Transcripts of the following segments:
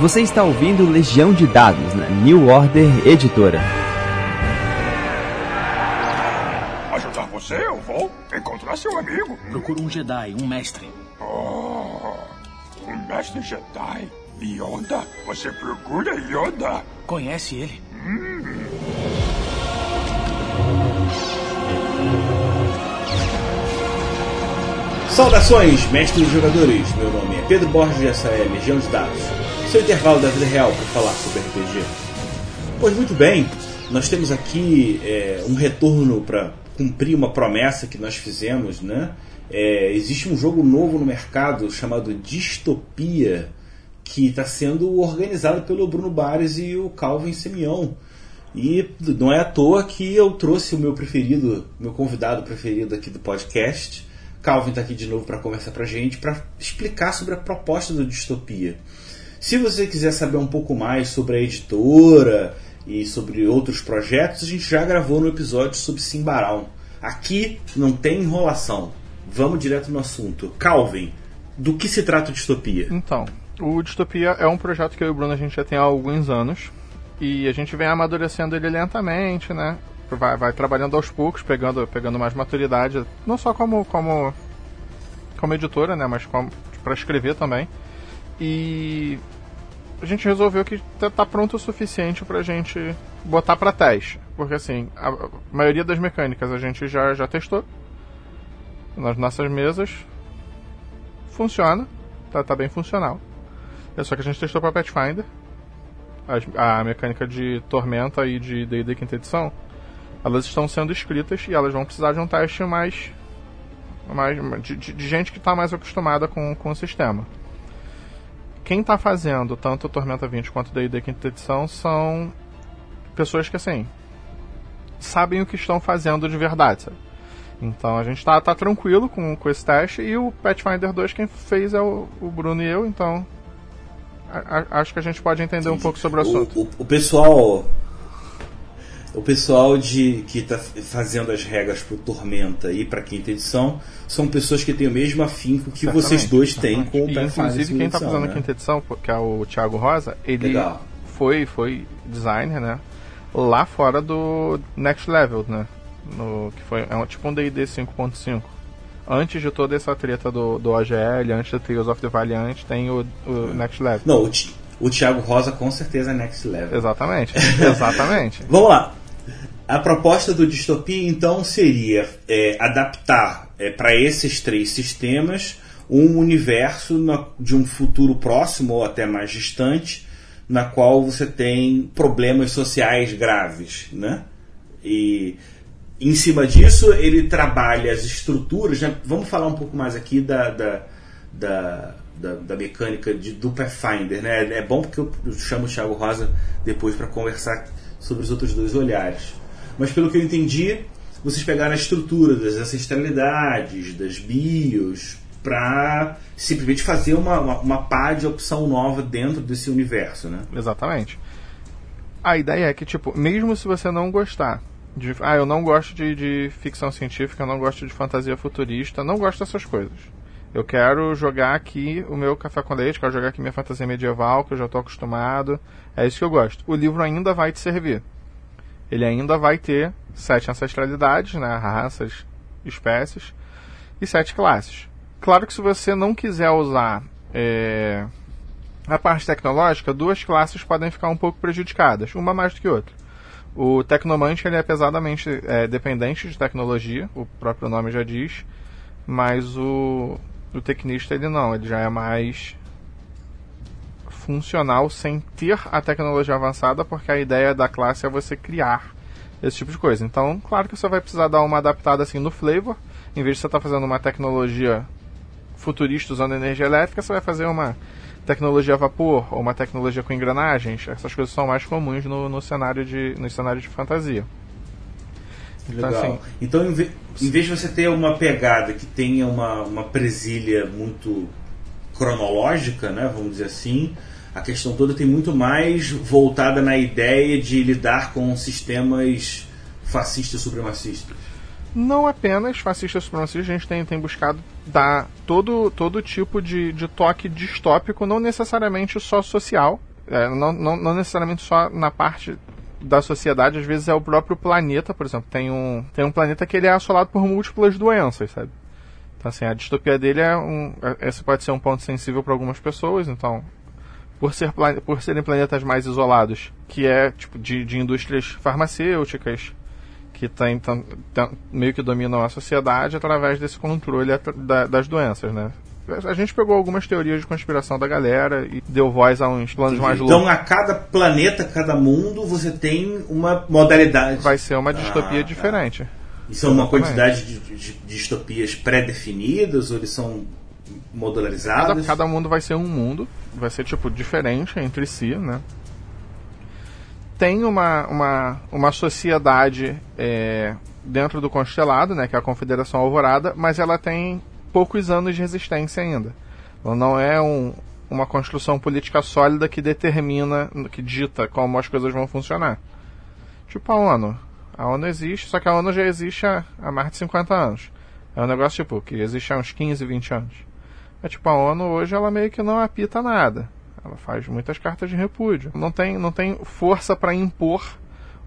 Você está ouvindo Legião de Dados na New Order Editora. Ajudar você, eu vou. Encontrar seu amigo. Procura um Jedi, um mestre. Oh, um mestre Jedi. Yoda? Você procura Yoda? Conhece ele? Saudações, mestres e jogadores! Meu nome é Pedro Borges e essa é Legião de Dados, seu intervalo da vida real para falar sobre RPG. Pois muito bem, nós temos aqui é, um retorno para cumprir uma promessa que nós fizemos, né? É, existe um jogo novo no mercado chamado Distopia, que está sendo organizado pelo Bruno Bares e o Calvin Semião. E não é à toa que eu trouxe o meu preferido, meu convidado preferido aqui do podcast. Calvin está aqui de novo para conversar para a gente, para explicar sobre a proposta do Distopia. Se você quiser saber um pouco mais sobre a editora e sobre outros projetos, a gente já gravou no episódio sobre Simbarão. Aqui não tem enrolação. Vamos direto no assunto. Calvin, do que se trata o Distopia? Então, o Distopia é um projeto que eu e o Bruno a gente já tem há alguns anos. E a gente vem amadurecendo ele lentamente, né? Vai, vai trabalhando aos poucos, pegando, pegando mais maturidade, não só como, como, como editora, né? Mas para escrever também. E a gente resolveu que tá, tá pronto o suficiente pra gente botar para teste. Porque assim, a maioria das mecânicas a gente já, já testou nas nossas mesas. Funciona, tá, tá bem funcional. É só que a gente testou para Pathfinder. A, a mecânica de Tormenta e de D&D quinta edição, elas estão sendo escritas e elas vão precisar de um teste mais, mais de, de, de gente que está mais acostumada com, com o sistema. Quem está fazendo tanto Tormenta 20 quanto D&D quinta edição são pessoas que assim sabem o que estão fazendo de verdade, sabe? Então a gente está tá tranquilo com, com esse teste e o Pathfinder 2 quem fez é o, o Bruno e eu, então a, acho que a gente pode entender um pouco sobre o assunto. O, o, o pessoal. O pessoal de que está fazendo as regras para o Tormenta e para a quinta edição são pessoas que têm o mesmo afinco que vocês dois têm com o Inclusive, quem está fazendo né? a quinta edição, que é o Thiago Rosa, ele Legal. foi, foi designer, né? Lá fora do Next Level, né? No, que foi é um, tipo um D&D 5.5. Antes de toda essa treta do, do OGL, antes do Tales of the Valiant, tem o, o Next Level. Não, o Thiago Rosa com certeza é next level. Exatamente, exatamente. Vamos lá. A proposta do Distopia, então, seria é, adaptar para esses três sistemas um universo na- de um futuro próximo ou até mais distante, na qual você tem problemas sociais graves, né? E em cima disso, ele trabalha as estruturas. Né? Vamos falar um pouco mais aqui da, da, da, da- da mecânica de, do Pathfinder. Né? É bom porque eu chamo o Thiago Rosa depois para conversar sobre os outros dois olhares. Mas pelo que eu entendi, vocês pegaram a estrutura das ancestralidades, das bios, para simplesmente fazer uma, uma, uma pá de opção nova dentro desse universo. Né? Exatamente. A ideia é que, tipo, mesmo se você não gostar de. Ah, eu não gosto de, de ficção científica, não gosto de fantasia futurista, não gosto dessas coisas. Eu quero jogar aqui o meu café com leite, quero jogar aqui minha fantasia medieval, que eu já estou acostumado. É isso que eu gosto. O livro ainda vai te servir. Ele ainda vai ter sete ancestralidades, né? Raças, espécies, e sete classes. Claro que se você não quiser usar. É, a parte tecnológica, duas classes podem ficar um pouco prejudicadas, uma mais do que outra. O Tecnomante ele é pesadamente é, dependente de tecnologia, o próprio nome já diz, mas o, o Tecnista ele não, ele já é mais funcional sem ter a tecnologia avançada, porque a ideia da classe é você criar esse tipo de coisa. Então, claro que você vai precisar dar uma adaptada assim no flavor, em vez de você estar fazendo uma tecnologia futurista usando energia elétrica, você vai fazer uma tecnologia a vapor ou uma tecnologia com engrenagens. Essas coisas são mais comuns no, no cenário de no cenário de fantasia. Então, Legal. assim, Então, em, ve- em vez de você ter uma pegada que tenha uma, uma presilha muito cronológica, né, vamos dizer assim, a questão toda tem muito mais voltada na ideia de lidar com sistemas fascistas supremacistas. Não apenas fascistas supremacistas, a gente tem, tem buscado dar todo, todo tipo de, de toque distópico, não necessariamente só social, é, não, não, não necessariamente só na parte da sociedade, às vezes é o próprio planeta, por exemplo. Tem um, tem um planeta que ele é assolado por múltiplas doenças, sabe? Então, assim, a distopia dele é um. é- Esse pode ser um ponto sensível para algumas pessoas, então. Por, ser, por serem planetas mais isolados, que é tipo de, de indústrias farmacêuticas, que tem, tam- meio que dominam a sociedade através desse controle da- das doenças, né? A gente pegou algumas teorias de conspiração da galera e deu voz a uns planos mais loucos. Então, a cada planeta, cada mundo, você tem uma modalidade. Vai ser uma distopia Ah, tá. E são uma Exatamente. quantidade de, de- de distopias pré-definidas ou eles são Cada, modularizadas? cada mundo vai ser um mundo, vai ser tipo diferente entre si, né? Tem uma, uma, uma sociedade é, dentro do constelado, né, que é a Confederação Alvorada, mas ela tem poucos anos de resistência ainda. Ela não é um, uma construção política sólida que determina, que dita como as coisas vão funcionar. Tipo a ONU. A ONU existe, só que a ONU já existe há, há mais de 50 anos. É um negócio tipo que existe há uns 15, 20 anos. É tipo, a ONU hoje ela meio que não apita nada. Ela faz muitas cartas de repúdio. Não tem, não tem força para impor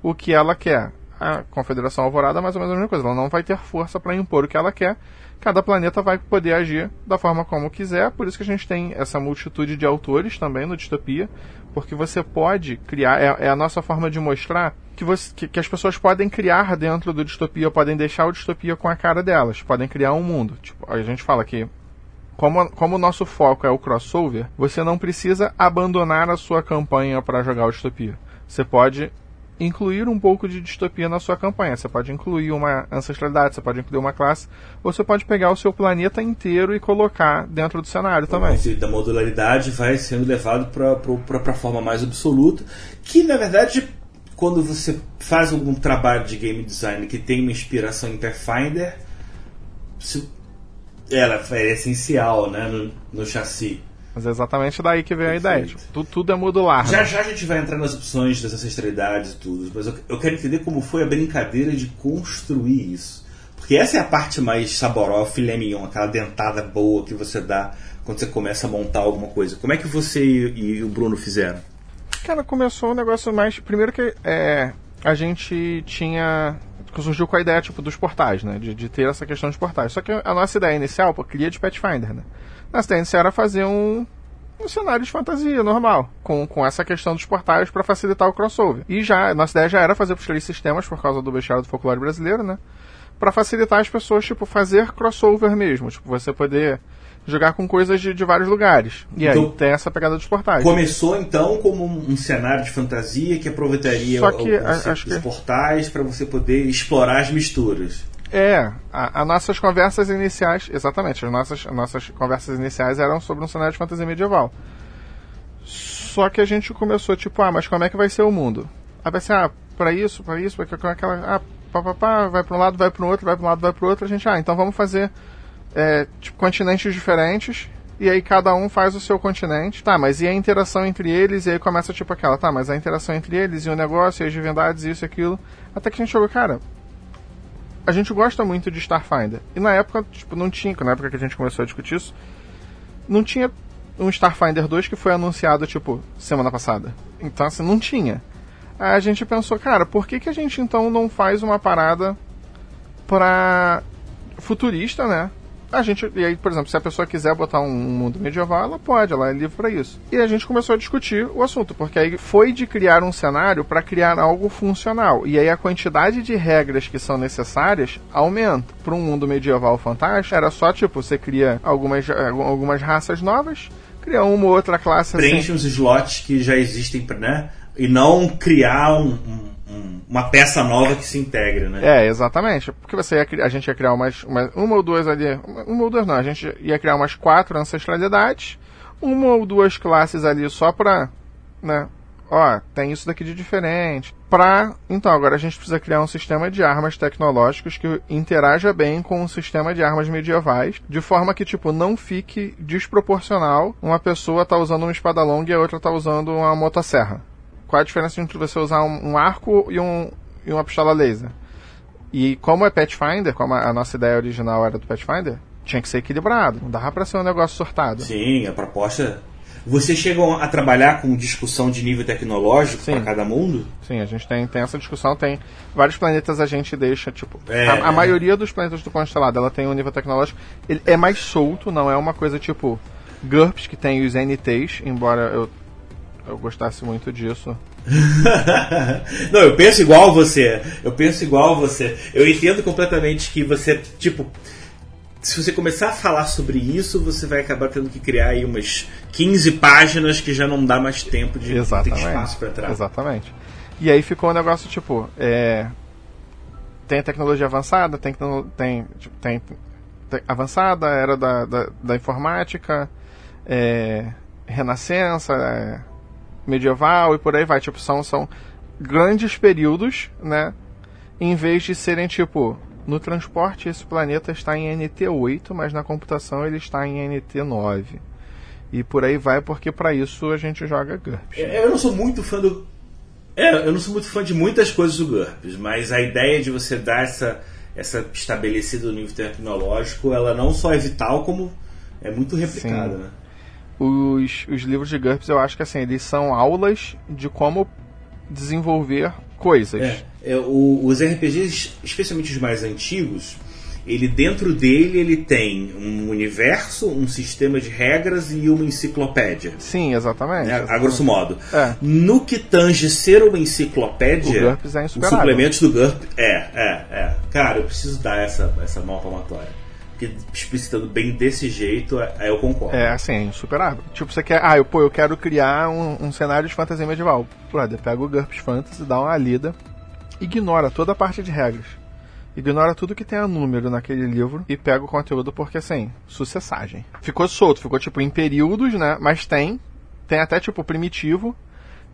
o que ela quer. A Confederação Alvorada é mais ou menos a mesma coisa. Ela não vai ter força para impor o que ela quer. Cada planeta vai poder agir da forma como quiser. Por isso que a gente tem essa multitude de autores também no Distopia. Porque você pode criar. É, é a nossa forma de mostrar que, você, que, que as pessoas podem criar dentro do Distopia, podem deixar o Distopia com a cara delas. Podem criar um mundo. Tipo, a gente fala que como, como o nosso foco é o crossover, você não precisa abandonar a sua campanha para jogar o distopia. Você pode incluir um pouco de distopia na sua campanha. Você pode incluir uma ancestralidade, você pode incluir uma classe, ou você pode pegar o seu planeta inteiro e colocar dentro do cenário também. Esse da modularidade vai sendo levado para a forma mais absoluta, que na verdade, quando você faz algum trabalho de game design que tem uma inspiração em Pathfinder, ela é essencial né, no, no chassi. Mas é exatamente daí que veio a ideia. Tipo, tudo, tudo é modular. Já né? já a gente vai entrar nas opções das ancestralidades e tudo, mas eu, eu quero entender como foi a brincadeira de construir isso. Porque essa é a parte mais saborosa, filé mignon, aquela dentada boa que você dá quando você começa a montar alguma coisa. Como é que você e, e o Bruno fizeram? Cara, começou um negócio mais. Primeiro que é, a gente tinha. Surgiu com a ideia tipo, dos portais, né? De, de ter essa questão de portais. Só que a nossa ideia inicial, pô, cria de Pathfinder, né? Nossa ideia inicial era fazer um, um cenário de fantasia normal, com, com essa questão dos portais para facilitar o crossover. E já, nossa ideia já era fazer para três sistemas, por causa do bestiário do folclore brasileiro, né? Para facilitar as pessoas, tipo, fazer crossover mesmo. Tipo, você poder jogar com coisas de, de vários lugares. E aí Então, tem essa pegada dos portais. Começou então como um, cenário de fantasia que aproveitaria Só o, que, o acho dos que- portais para você poder explorar as misturas. É, as nossas conversas iniciais, exatamente, as nossas, as nossas conversas iniciais eram sobre um cenário de fantasia medieval. Só que a gente começou, tipo, ah, mas como é que vai ser o mundo? Aí vai ser, ah, pra isso, pra isso, pra aquela ah, vai pra um lado, vai pro outro, vai pra um lado, vai pro outro, a gente, ah, então vamos fazer, é, tipo, continentes diferentes, e aí cada um faz o seu continente. Tá, mas e a interação entre eles? E aí começa, tipo, aquela, tá, mas a interação entre eles, e o negócio, e as divindades, isso e aquilo. Até que a gente chegou, cara, a gente gosta muito de Starfinder. E na época, tipo, não tinha, na época que a gente começou a discutir isso, não tinha um Starfinder 2 que foi anunciado, tipo, semana passada. Então, assim, não tinha. A gente pensou, cara, por que, que a gente então não faz uma parada pra futurista, né? A gente, e aí, por exemplo, se a pessoa quiser botar um mundo medieval, ela pode, ela é livre para isso. E a gente começou a discutir o assunto, porque aí foi de criar um cenário para criar algo funcional. E aí a quantidade de regras que são necessárias aumenta. Para um mundo medieval fantástico, era só tipo, você cria algumas, algumas raças novas, cria uma ou outra classe assim. Preenche uns slots que já existem, né? E não criar um- um- um- uma peça nova que se integre, né? É, exatamente. Porque você ia, a gente ia criar umas, uma, uma ou duas ali. Uma, uma ou duas não, a gente ia criar umas quatro ancestralidades, uma ou duas classes ali só pra. né? Ó, tem isso daqui de diferente. Pra. Então, agora a gente precisa criar um sistema de armas tecnológicos que interaja bem com um sistema de armas medievais, de forma que, tipo, não fique desproporcional uma pessoa tá usando uma espada longa e a outra tá usando uma motosserra. Qual a diferença entre você usar um, um arco e, um, e uma pistola laser? E como é Pathfinder, como a a nossa ideia original era do Pathfinder, tinha que ser equilibrado. Não dava pra ser um negócio sortado. Sim, a proposta. Vocês chegam a trabalhar com discussão de nível tecnológico para cada mundo? Sim, a gente tem, tem essa discussão, tem vários planetas a gente deixa, tipo, É, a, a é. maioria dos planetas do constelado, ela tem um nível tecnológico, ele é mais solto, não é uma coisa tipo GURPS que tem os NTs, embora eu eu gostasse muito disso. Não, eu penso igual você. Eu penso igual você. Eu entendo completamente que você, tipo, se você começar a falar sobre isso, você vai acabar tendo que criar aí umas 15 páginas que já não dá mais tempo de ter Exatamente. espaço para entrar. Exatamente. E aí ficou um negócio tipo, é, tem a tecnologia avançada, tem, tem, tipo, tem, tem avançada, era da, da, da informática, é, renascença, é, medieval e por aí vai. Tipo, são, são grandes períodos, né? Em vez de serem tipo, no transporte esse planeta está em NT8, mas na computação ele está em NT9. E por aí vai, porque para isso a gente joga GURPS. Eu não sou muito fã do. É, eu não sou muito fã de muitas coisas do GURPS, mas a ideia de você dar essa, essa estabelecida no nível tecnológico, ela não só é vital, como é muito replicada, né? Os, os livros de GURPS, eu acho que assim, eles são aulas de como desenvolver coisas. É, é, o- os RPGs, especialmente os mais antigos, ele dentro dele ele tem um universo, um sistema de regras e uma enciclopédia. Sim, exatamente. né, a grosso modo. É. No que tange ser uma enciclopédia, O GURPS é os suplementos do GURP. É, é, é. Cara, eu preciso dar essa, essa mão palmatória. Porque explicitando bem desse jeito, aí eu concordo. É assim, é insuperável. Tipo, você quer. Ah, eu, pô, eu quero criar um, um cenário de fantasia medieval. Brother, pega o GURPS Fantasy, dá uma lida, ignora toda a parte de regras. Ignora tudo que tenha número naquele livro e pega o conteúdo porque, assim, sucessagem. Ficou solto, ficou tipo em períodos, né? Mas tem. Tem até tipo primitivo.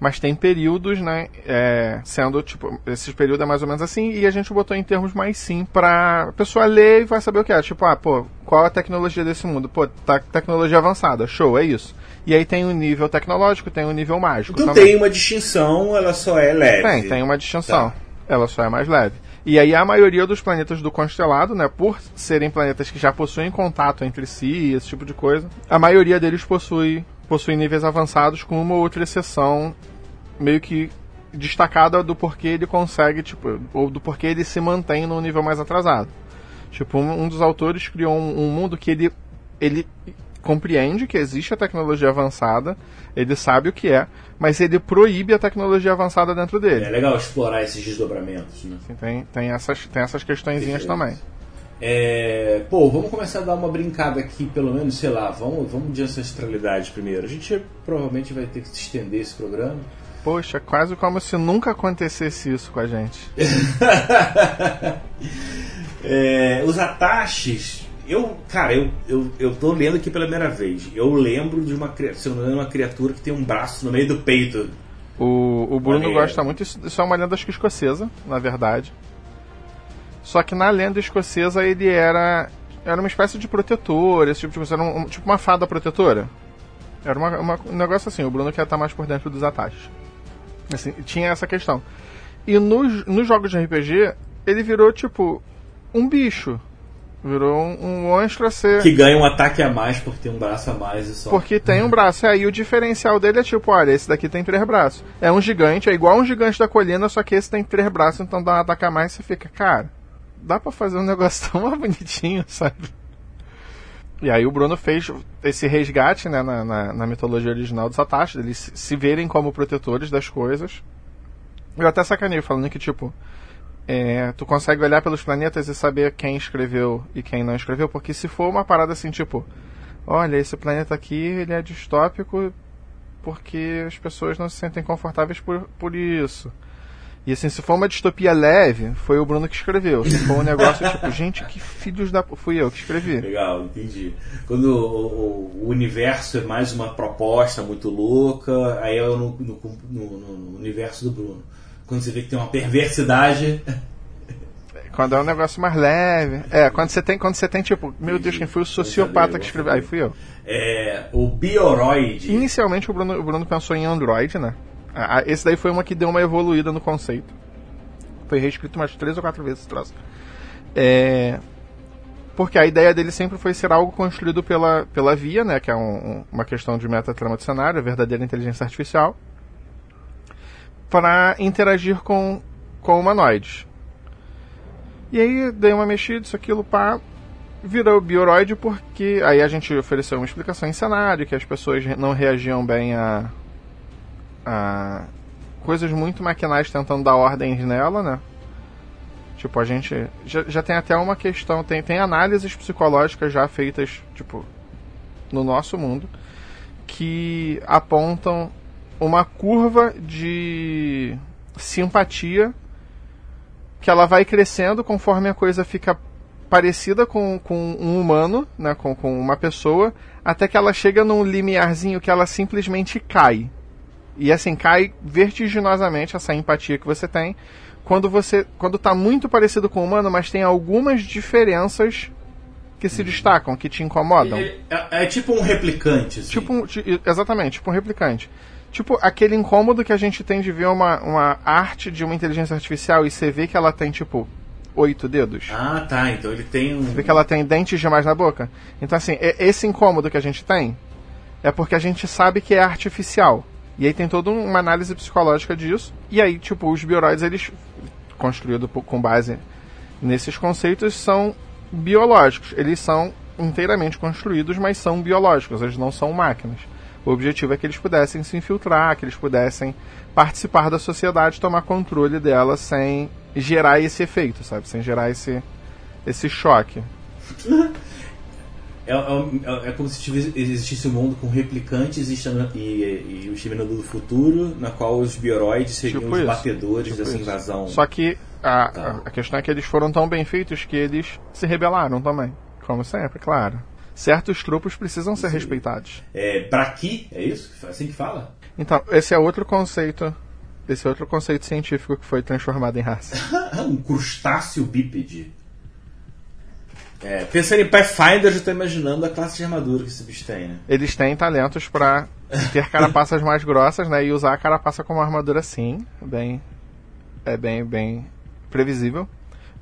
Mas tem períodos, né? é, sendo, tipo, esses períodos é mais ou menos assim, e a gente botou em termos mais sim pra a pessoa ler e vai saber o que é. Tipo, ah, pô, qual a tecnologia desse mundo? Pô, tá, tecnologia avançada, show, é isso. E aí tem o nível tecnológico, tem o nível mágico. Então também. tem uma distinção, ela só é leve. Tem, tem uma distinção. Tá. Ela só é mais leve. E aí a maioria dos planetas do constelado, né, por serem planetas que já possuem contato entre si, esse tipo de coisa, a maioria deles possui, possui níveis avançados com uma ou outra exceção meio que destacada do porquê ele consegue, tipo, ou do porquê ele se mantém num nível mais atrasado. Tipo, um, um dos autores criou um, um mundo que ele, ele compreende que existe a tecnologia avançada, ele sabe o que é, mas ele proíbe a tecnologia avançada dentro dele. É legal explorar esses desdobramentos, né? Assim, tem, tem, essas, tem essas questõezinhas também. É, pô, vamos começar a dar uma brincada aqui, pelo menos, sei lá, vamos, vamos de ancestralidade primeiro. A gente provavelmente vai ter que estender esse programa. Poxa, quase como se nunca acontecesse isso com a gente. É, os Atashis, eu, cara, eu, eu, eu tô lendo aqui pela primeira vez. Eu lembro de uma, se eu não engano, uma criatura que tem um braço no meio do peito. O, o Bruno Maneiro. gosta muito, isso, isso é uma lenda acho que escocesa, na verdade. Só que na lenda escocesa ele era era uma espécie de protetor, esse tipo de coisa, era um- tipo uma fada protetora. Era uma, uma- um negócio assim, o Bruno quer estar mais por dentro dos ataques. Assim, tinha essa questão. E nos, nos jogos de RPG, ele virou tipo um bicho. Virou um, um monstro a ser. Que ganha um ataque a mais porque tem um braço a mais e só. Porque tem um braço. Aí o diferencial dele é tipo, olha, esse daqui tem três braços. É um gigante, é igual um gigante da colina, só que esse tem três braços, então dá um ataque a mais e você fica, cara, dá pra fazer um negócio tão mais bonitinho, sabe? E aí o Bruno fez esse resgate, né, na, na, na mitologia original dos Atashi, eles se- se verem como protetores das coisas. Eu até sacaneio falando que, tipo, é, tu consegue olhar pelos planetas e saber quem escreveu e quem não escreveu, porque se for uma parada assim, tipo, olha, esse planeta aqui, ele é distópico porque as pessoas não se sentem confortáveis por, por isso. E assim, se for uma distopia leve, foi o Bruno que escreveu. Se for um negócio tipo, gente, que filhos da... Fui eu que escrevi. Legal, entendi. Quando o, o- universo é mais uma proposta muito louca, aí é no, no- no- no universo do Bruno. Quando você vê que tem uma perversidade. Quando é um negócio mais leve. É, quando você tem, quando você tem tipo, meu Deus, quem foi o sociopata que escreveu? Aí fui eu. É, o Bioroid. Inicialmente o Bruno, o Bruno pensou em Android, né? Esse daí foi uma que deu uma evoluída no conceito. Foi reescrito umas três ou quatro vezes esse troço. É, porque a ideia dele sempre foi ser algo construído pela, pela via, né, que é um, uma questão de metatrama de cenário, verdadeira inteligência artificial, para interagir com, com humanoides. E aí dei uma mexida, isso aquilo, pá, virou bioroide porque aí a gente ofereceu uma explicação em cenário, que as pessoas não reagiam bem a, a coisas muito maquinais tentando dar ordens nela, né? Tipo, a gente já, já tem até uma questão, tem, tem análises psicológicas já feitas, tipo, no nosso mundo, que apontam uma curva de simpatia que ela vai crescendo conforme a coisa fica parecida com, com um humano, né, com, com uma pessoa, até que ela chega num limiarzinho que ela simplesmente cai. E assim, cai vertiginosamente essa empatia que você tem, quando você quando está muito parecido com o humano, mas tem algumas diferenças que se destacam, que te incomodam. É, é, é tipo um replicante. Assim. Tipo um, exatamente, tipo um replicante. Tipo aquele incômodo que a gente tem de ver uma, uma arte de uma inteligência artificial e você vê que ela tem, tipo, oito dedos. Ah, tá. Então ele tem um. Você vê que ela tem dentes demais na boca. Então, assim, esse incômodo que a gente tem é porque a gente sabe que é artificial. E aí tem toda uma análise psicológica disso. E aí, tipo, os bioroides, eles, construídos com base nesses conceitos, são biológicos. Eles são inteiramente construídos, mas são biológicos, eles não são máquinas. O objetivo é que eles pudessem se infiltrar, que eles pudessem participar da sociedade, tomar controle dela sem gerar esse efeito, sabe? Sem gerar esse, esse choque. É, é, é, como se existisse um mundo com replicantes e, e, e o Exterminador do Futuro, na qual os bioroides seriam tipo os isso. batedores tipo dessa isso. invasão. Só que a, tá. a, questão é que eles foram tão bem feitos que eles se rebelaram também. Como sempre, claro. Certos grupos precisam ser Sim. respeitados. É Braqui, é isso? Assim que fala? Então, esse é outro conceito. Esse é outro conceito científico que foi transformado em raça. um crustáceo bípede. É, pensando em Pathfinder, eu já estou imaginando a classe de armadura que esse bicho tem, né? Eles têm talentos para ter carapaças mais grossas, né? E usar a carapaça como armadura sim. Bem, é bem, bem previsível.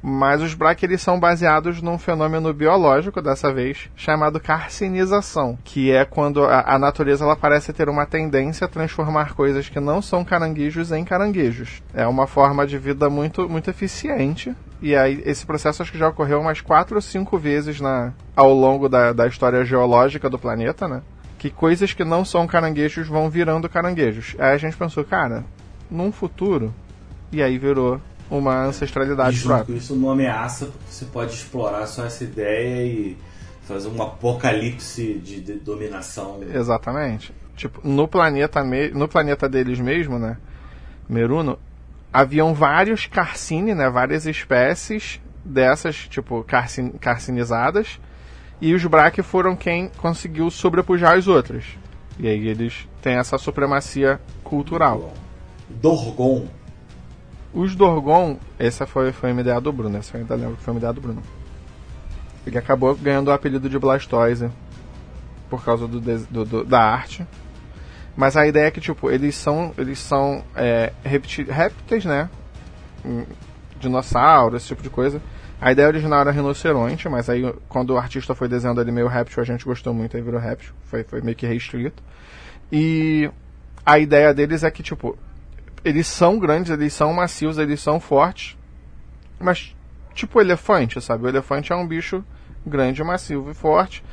Mas os Braque eles são baseados num fenômeno biológico, dessa vez, chamado carcinização, que é quando a, a, natureza ela parece ter uma tendência a transformar coisas que não são caranguejos em caranguejos. É uma forma de vida muito, muito eficiente. E aí esse processo acho que já ocorreu umas quatro ou cinco vezes na, ao longo da, da história geológica do planeta, né? Que coisas que não são caranguejos vão virando caranguejos. Aí a gente pensou, cara, num futuro, e aí virou uma ancestralidade e junto com isso não ameaça, porque você pode explorar só essa ideia e fazer um apocalipse de, de dominação. Exatamente. Tipo, no planeta, me... no planeta deles mesmo, né? Meruno, haviam vários carcine, né? Várias espécies dessas, tipo, carcin... carcinizadas. E os Braque foram quem conseguiu sobrepujar as outras. E aí eles têm essa supremacia cultural. Dorgon os Dorgon, essa foi, foi uma ideia do Bruno, essa eu ainda lembro que foi uma ideia do Bruno. Ele acabou ganhando o apelido de Blastoise por causa do, do, do, da arte. Mas a ideia é que, tipo, eles são, eles são é, répteis, né? Hum, dinossauros, esse tipo de coisa. A ideia original era rinoceronte, mas aí quando o artista foi desenhando ali meio réptil, a gente gostou muito, aí virou réptil. Foi, foi meio que reescrito. E a ideia deles é que, tipo, eles são grandes, eles são macios, eles são fortes. Mas, tipo elefante, sabe? O elefante é um bicho grande, macio e forte.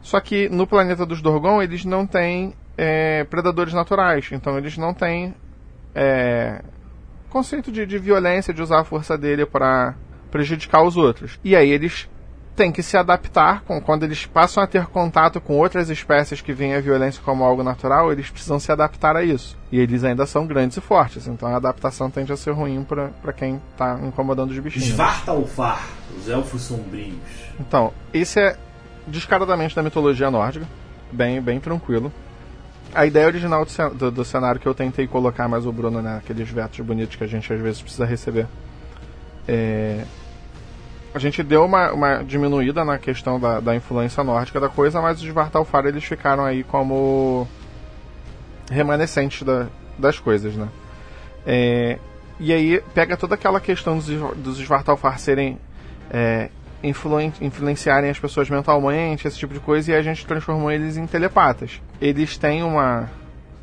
Só que no planeta dos Dorgon eles não têm é, predadores naturais. Então eles não têm é, conceito de, de violência, de usar a força dele para prejudicar os outros. E aí eles têm que se adaptar com quando eles passam a ter contato com outras espécies que veem a violência como algo natural, eles precisam se adaptar a isso. E eles ainda são grandes e fortes, então a adaptação tende a ser ruim para quem está incomodando os bichinhos. Svartalfar, os elfos sombrios. Então, esse é descaradamente da mitologia nórdica, bem, bem tranquilo. A ideia original do, do, do cenário que eu tentei colocar, mas o Bruno, né, aqueles vetos bonitos que a gente às vezes precisa receber, é, a gente deu uma, uma diminuída na questão da, da influência nórdica da coisa, mas os Vartalfar eles ficaram aí como remanescentes da, das coisas, né? É, E aí pega toda aquela questão dos, dos serem é, influen influenciarem as pessoas mentalmente, esse tipo de coisa, e a gente transformou eles em telepatas. Eles têm uma.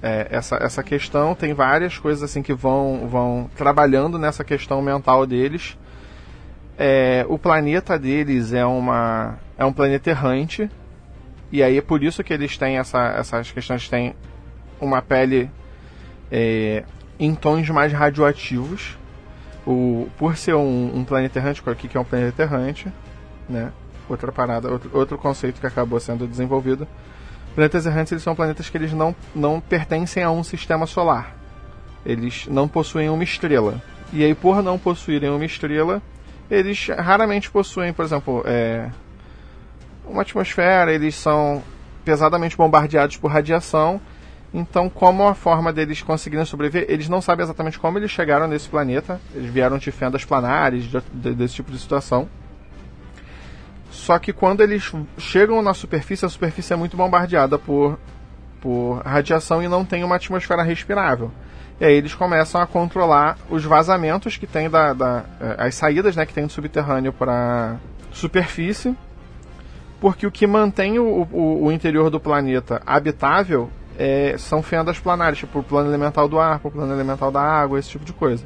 É, essa, essa questão, tem várias coisas assim que vão, vão trabalhando nessa questão mental deles. É, o planeta deles é uma é um planeta errante e aí é por isso que eles têm essa, essas questões têm uma pele é, em tons mais radioativos o, por ser um, um planeta errante, aqui que é um planeta errante, né? Outra parada, outro, outro conceito que acabou sendo desenvolvido. Planetas errantes eles são planetas que eles não, não pertencem a um sistema solar. Eles não possuem uma estrela. E aí, por não possuírem uma estrela, eles raramente possuem, por exemplo, é, uma atmosfera, eles são pesadamente bombardeados por radiação então, como a forma deles conseguirem sobreviver, eles não sabem exatamente como eles chegaram nesse planeta. Eles vieram de fendas planares, de, de, desse tipo de situação. Só que quando eles chegam na superfície, a superfície é muito bombardeada por, por radiação e não tem uma atmosfera respirável. E aí eles começam a controlar os vazamentos que tem da, da eh, as saídas, né, que tem do subterrâneo para superfície, porque o que mantém o, o, o interior do planeta habitável é, são fendas planares, tipo o plano elemental do ar, o plano elemental da água, esse tipo de coisa.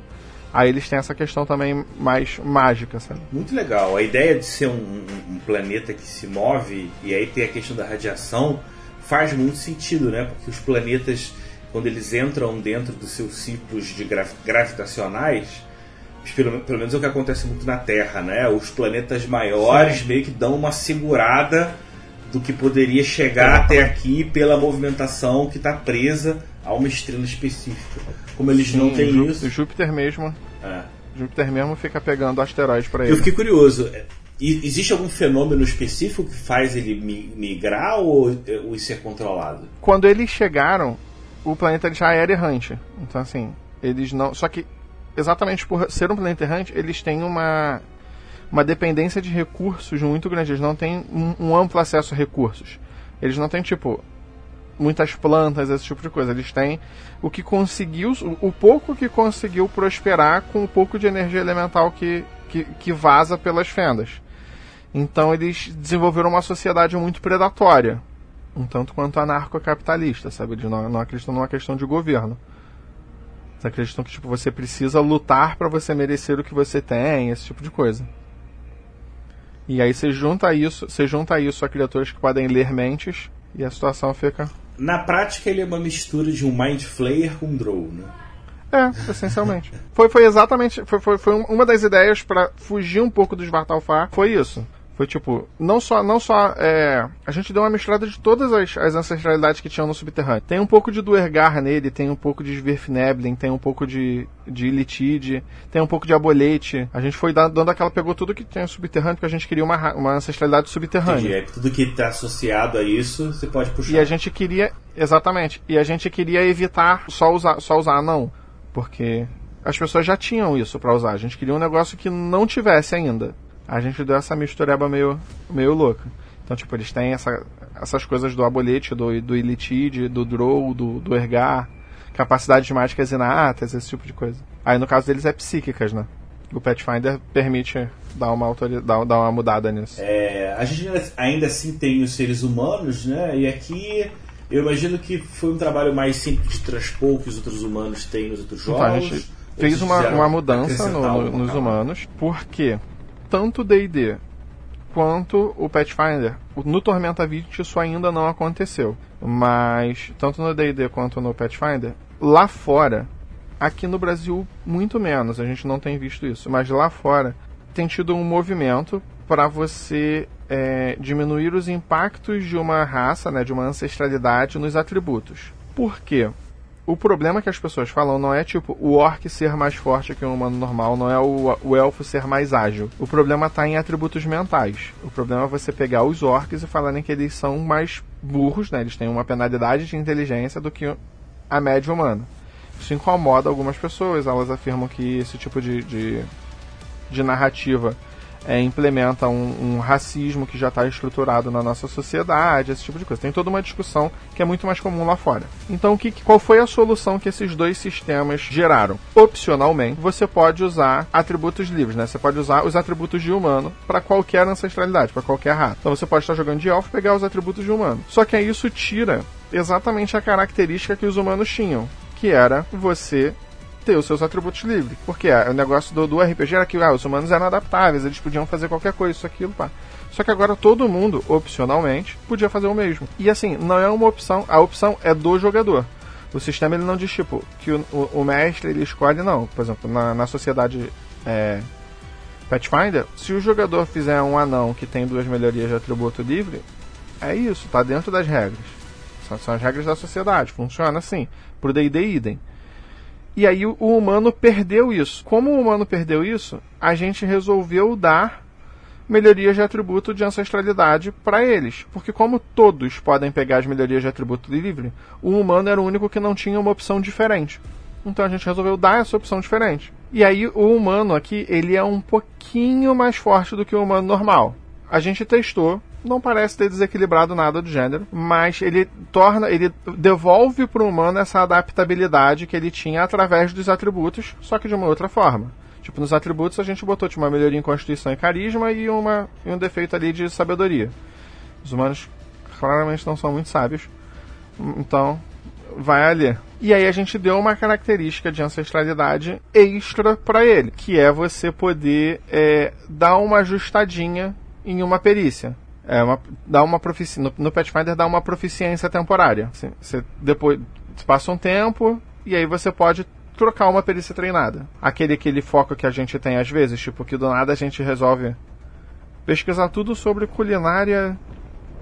Aí eles têm essa questão também mais mágica, sabe? Muito legal. A ideia de ser um, um planeta que se move e aí tem a questão da radiação faz muito sentido, né? Porque os planetas, quando eles entram dentro dos seus ciclos de gravitacionais, pelo, pelo menos é o que acontece muito na Terra, né? Os planetas maiores Sim. meio que dão uma segurada do que poderia chegar até aqui pela movimentação que está presa a uma estrela específica. Como eles Sim, não têm Jú isso. Júpiter mesmo. É. Júpiter mesmo fica pegando asteroides para ele. Eu fiquei curioso. Existe algum fenômeno específico que faz ele migrar ou, ou isso é controlado? Quando eles chegaram, o planeta já era errante. Então, assim, eles não. Só que, exatamente por ser um planeta errante, eles têm uma uma dependência de recursos muito grande. Eles não têm um, um amplo acesso a recursos. Eles não têm, tipo, muitas plantas, esse tipo de coisa. Eles têm o que conseguiu, o, pouco que conseguiu prosperar com o pouco de energia elemental que, que, que vaza pelas fendas. Então eles desenvolveram uma sociedade muito predatória, um tanto quanto anarcocapitalista, sabe? Eles não, não acreditam numa questão de governo. Eles acreditam que tipo, você precisa lutar para você merecer o que você tem, esse tipo de coisa. E aí você junta isso, você junta isso a criaturas que podem ler mentes e a situação fica. Na prática ele é uma mistura de um Mind Flayer com um Drow, né? É, essencialmente. foi, foi exatamente. Foi, foi, foi uma das ideias para fugir um pouco dos Vartalfar. Foi isso. Foi tipo, não só, não só, é, a gente deu uma misturada de todas as, as ancestralidades que tinham no subterrâneo. Tem um pouco de Duergar nele, tem um pouco de Svirfneblin, tem um pouco de, de Ilitide, tem um pouco de Abolete. A gente foi dando aquela, pegou tudo que tem no subterrâneo, porque a gente queria uma, uma ancestralidade subterrânea. Entendi, é, tudo que está associado a isso, você pode puxar. E a gente queria, exatamente, e a gente queria evitar só usar, só usar não, porque as pessoas já tinham isso para usar. A gente queria um negócio que não tivesse ainda a gente deu essa mistureba meio, meio louca. Então, tipo, eles têm essa, essas coisas do abolete, do, do ilitide, do drow, do, do ergar, capacidades mágicas inatas, esse tipo de coisa. Aí no caso deles é psíquicas, né? O Pathfinder permite dar uma, autoria, dar, dar uma mudada nisso. É, a gente ainda assim tem os seres humanos, né? E aqui eu imagino que foi um trabalho mais simples de transpor que os outros humanos têm nos outros jogos. Então, a gente fez uma, uma mudança no, no, nos humanos, porque tanto D&D quanto o Pathfinder. No Tormenta 20 isso ainda não aconteceu, mas tanto no D&D quanto no Pathfinder, lá fora, aqui no Brasil muito menos, a gente não tem visto isso, mas lá fora tem tido um movimento para você é, diminuir os impactos de uma raça, né, de uma ancestralidade nos atributos. Por quê? O problema que as pessoas falam não é tipo o orc ser mais forte que um humano normal, não é o, o elfo ser mais ágil. O problema está em atributos mentais. O problema é você pegar os orcs e falarem que eles são mais burros, né? Eles têm uma penalidade de inteligência do que a média humana. Isso incomoda algumas pessoas, elas afirmam que esse tipo de, de, de narrativa é, implementa um, um, racismo que já está estruturado na nossa sociedade, esse tipo de coisa. Tem toda uma discussão que é muito mais comum lá fora. Então, que, qual foi a solução que esses dois sistemas geraram? Opcionalmente, você pode usar atributos livres, né? Você pode usar os atributos de humano para qualquer ancestralidade, para qualquer raça. Então, você pode estar jogando de elfo e pegar os atributos de humano. Só que aí isso tira exatamente a característica que os humanos tinham, que era você ter os seus atributos livres. Porque é, o negócio do, do RPG era que ah, os humanos eram adaptáveis, eles podiam fazer qualquer coisa, isso, aquilo, pá. Só que agora todo mundo, opcionalmente, podia fazer o mesmo. E assim, não é uma opção, a opção é do jogador. O sistema ele não diz tipo que o, o, o mestre ele escolhe, não. Por exemplo, na, na sociedade é, Pathfinder, se o jogador fizer um anão que tem duas melhorias de atributo livre, é isso, tá dentro das regras. São, são as regras da sociedade, funciona assim. Pro D&D idem. E aí o humano perdeu isso. Como o humano perdeu isso, a gente resolveu dar melhorias de atributo de ancestralidade para eles. Porque como todos podem pegar as melhorias de atributo livre, o humano era o único que não tinha uma opção diferente. Então a gente resolveu dar essa opção diferente. E aí o humano aqui, ele é um pouquinho mais forte do que o humano normal. A gente testou não parece ter desequilibrado nada do gênero, mas ele torna, ele devolve para o humano essa adaptabilidade que ele tinha através dos atributos, só que de uma outra forma. Tipo, nos atributos a gente botou tipo, uma melhoria em constituição e carisma e, uma, e um defeito ali de sabedoria. Os humanos claramente não são muito sábios, então vai ali. E aí a gente deu uma característica de ancestralidade extra para ele, que é você poder é, dar uma ajustadinha em uma perícia. É uma, dá uma profici... no, no Pathfinder dá uma proficiência temporária. Assim, você depois passa um tempo e aí você pode trocar uma perícia treinada. Aquele aquele foco que a gente tem às vezes, tipo que do nada a gente resolve pesquisar tudo sobre culinária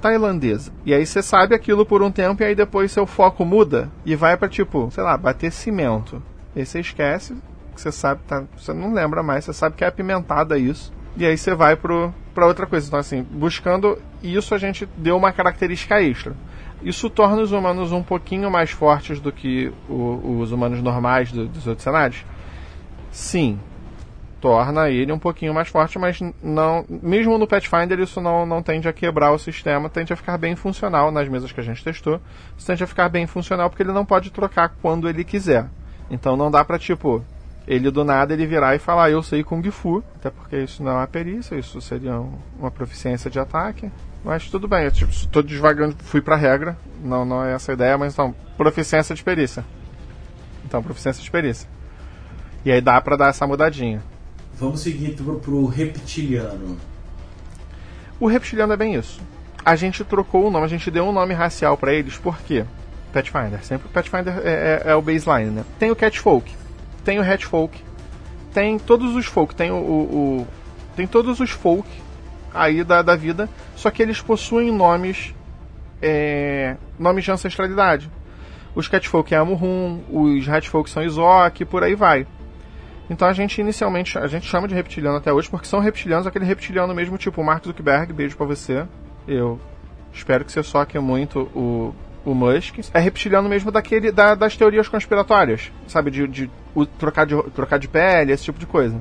tailandesa. E aí você sabe aquilo por um tempo e aí depois seu foco muda e vai para tipo, sei lá, bater cimento. E aí você esquece, que você sabe, tá, você não lembra mais, você sabe que é apimentada isso. E aí você vai pro para outra coisa. Então, assim, buscando isso, a gente deu uma característica extra. Isso torna os humanos um pouquinho mais fortes do que o, os humanos normais do, dos outros cenários? Sim. Torna ele um pouquinho mais forte, mas não. Mesmo no Pathfinder, isso não, não tende a quebrar o sistema, tende a ficar bem funcional nas mesas que a gente testou. Isso tende a ficar bem funcional porque ele não pode trocar quando ele quiser. Então não dá pra, tipo, ele do nada ele virar e falar eu sei Kung Fu, até porque isso não é uma perícia, isso seria uma proficiência de ataque. Mas tudo bem, eu tipo, estou devagando, fui para regra, não, não é essa a ideia, mas então, proficiência de perícia. Então, proficiência de perícia. E aí dá para dar essa mudadinha. Vamos seguir pro, pro reptiliano. O reptiliano é bem isso. A gente trocou o nome, a gente deu um nome racial para eles, por quê? Pathfinder. Sempre o Pathfinder é, é, é o baseline, né? Tem o Catfolk, tem o Hat Folk, tem todos os folk, tem o, o, o, tem todos os folk aí da, da vida, só que eles possuem nomes é, nomes de ancestralidade. Os Catfolk é Amurrum, os Hatfolk são Izok, por aí vai. Então a gente inicialmente a gente chama de reptiliano até hoje porque são reptilianos, aquele reptiliano mesmo tipo Mark Zuckerberg, beijo para você. Eu espero que você soque muito o o Musk, é reptiliano mesmo daquele da, das teorias conspiratórias, sabe? De, de trocar, de trocar de pele, esse tipo de coisa.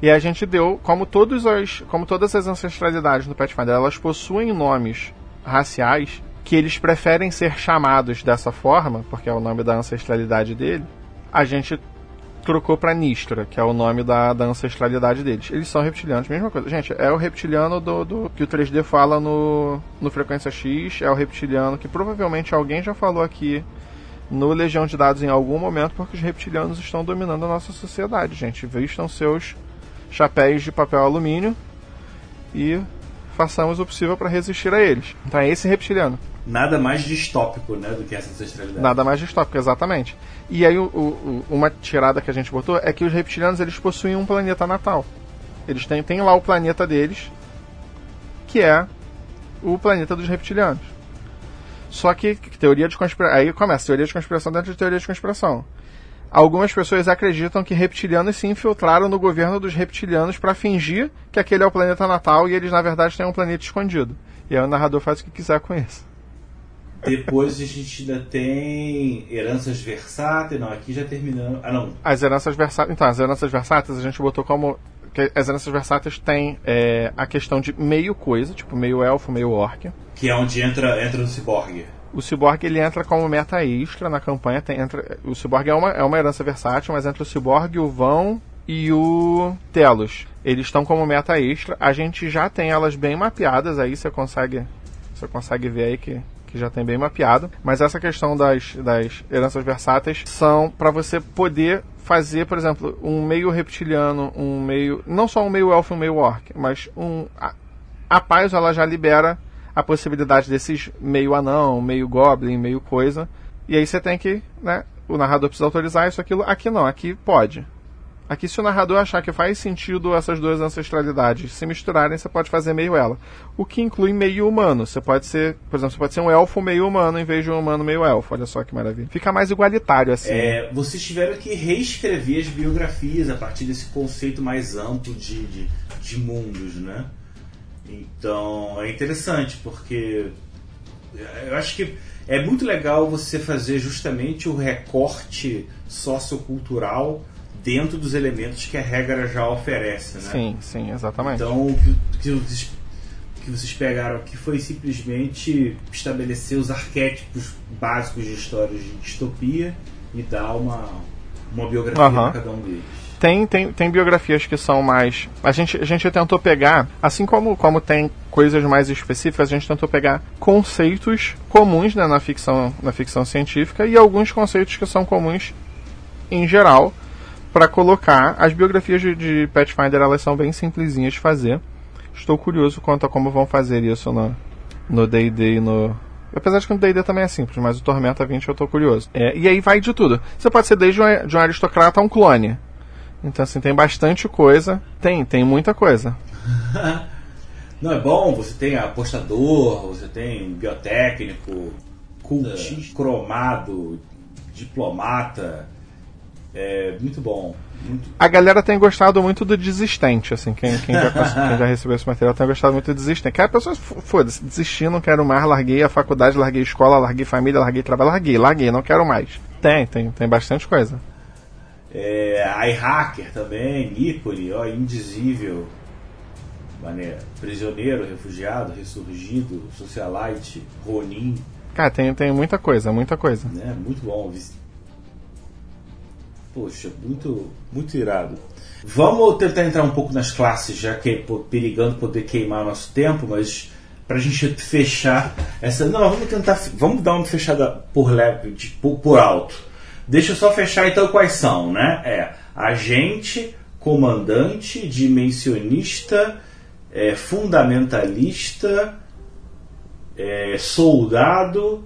E a gente deu, como, todos os, como todas as ancestralidades do Pathfinder, elas possuem nomes raciais que eles preferem ser chamados dessa forma, porque é o nome da ancestralidade dele, a gente trocou para Nistra, que é o nome da, da ancestralidade deles. Eles são reptilianos, mesma coisa. Gente, é o reptiliano do, do que o 3D fala no, no Frequência X, é o reptiliano que provavelmente alguém já falou aqui no Legião de Dados em algum momento, porque os reptilianos estão dominando a nossa sociedade, gente. Vistam seus chapéus de papel alumínio e façamos o possível para resistir a eles. Então é esse reptiliano. Nada mais distópico, né, do que essa ancestralidade. Nada mais distópico, exatamente. E aí o, o, uma tirada que a gente botou é que os reptilianos eles possuem um planeta natal. Eles têm, têm lá o planeta deles, que é o planeta dos reptilianos. Só que, teoria de conspiração. Aí começa teoria de conspiração dentro de teoria de conspiração. Algumas pessoas acreditam que reptilianos se infiltraram no governo dos reptilianos para fingir que aquele é o planeta natal e eles na verdade têm um planeta escondido. E aí o narrador faz o que quiser com isso. Depois a gente ainda tem heranças versáteis. Não, aqui já terminamos. Ah, não. As heranças versáteis. Então, as heranças versáteis a gente botou como as heranças versáteis têm é, a questão de meio coisa, tipo meio elfo, meio orc. Que é onde entra, entra o Cyborg. O Cyborg ele entra como meta extra na campanha. Tem, entra, o Cyborg é uma, é uma herança versátil, mas entra o Cyborg, o Vão e o Telos. Eles estão como meta extra. A gente já tem elas bem mapeadas aí, você consegue, você consegue ver aí que, que já tem bem mapeado. Mas essa questão das, das heranças versáteis são para você poder fazer, por exemplo, um meio reptiliano, um meio. Não só um meio elfo e um meio orc, mas um. A, a Paz ela já libera a possibilidade desses meio anão, meio goblin, meio coisa. E aí você tem que, né? O narrador precisa autorizar isso, aquilo. Aqui não, aqui pode. Aqui, se o narrador achar que faz sentido essas duas ancestralidades se misturarem, você pode fazer meio ela. O que inclui meio humano. Você pode ser, por exemplo, você pode ser um elfo meio humano em vez de um humano meio elfo. Olha só que maravilha. Fica mais igualitário assim. É, vocês tiveram que reescrever as biografias a partir desse conceito mais amplo de, de, de mundos, né? Então é interessante porque eu acho que é muito legal você fazer justamente o recorte sociocultural dentro dos elementos que a regra já oferece, né? Sim, sim, exatamente. Então o que, vocês, que vocês pegaram aqui foi simplesmente estabelecer os arquétipos básicos de histórias de distopia e dar uma, uma biografia Aham. para cada um deles. Tem, tem, tem biografias que são mais. A gente, a gente tentou pegar, assim como, como tem coisas mais específicas, a gente tentou pegar conceitos comuns né, na, ficção, na ficção científica e alguns conceitos que são comuns em geral para colocar. As biografias de, de Pathfinder elas são bem simplesinhas de fazer. Estou curioso quanto a como vão fazer isso no no D&D e no Apesar de que no D&D também é simples, mas o Tormenta 20 eu tô curioso. É, e aí vai de tudo. Você pode ser desde um, de um aristocrata a um clone. Então assim, tem bastante coisa. Tem, tem muita coisa. Não é bom, você tem apostador, você tem biotécnico, cultista, cromado, diplomata. É muito bom. Muito... A galera tem gostado muito do desistente, assim, quem, quem, já, quem já recebeu esse material tem gostado muito do desistente. Que a pessoa, foda-se, desisti, não quero mais, larguei a faculdade, larguei a escola, larguei família, larguei trabalho, larguei, larguei, não quero mais. Tem, tem, tem bastante coisa. É, iHacker também, ícone, ó, indizível. Maneiro. Prisioneiro, refugiado, ressurgido, socialite, Ronin, Cara, tem, tem muita coisa, muita coisa. né? Muito bom. Poxa, muito, muito irado. Vamos tentar entrar um pouco nas classes, já que pô, perigando poder queimar nosso tempo, mas pra gente fechar essa. Não, vamos tentar. Vamos dar uma fechada por leve, por, por alto. Deixa eu só fechar então quais são, né? É agente, comandante, dimensionista, é, fundamentalista, é, soldado,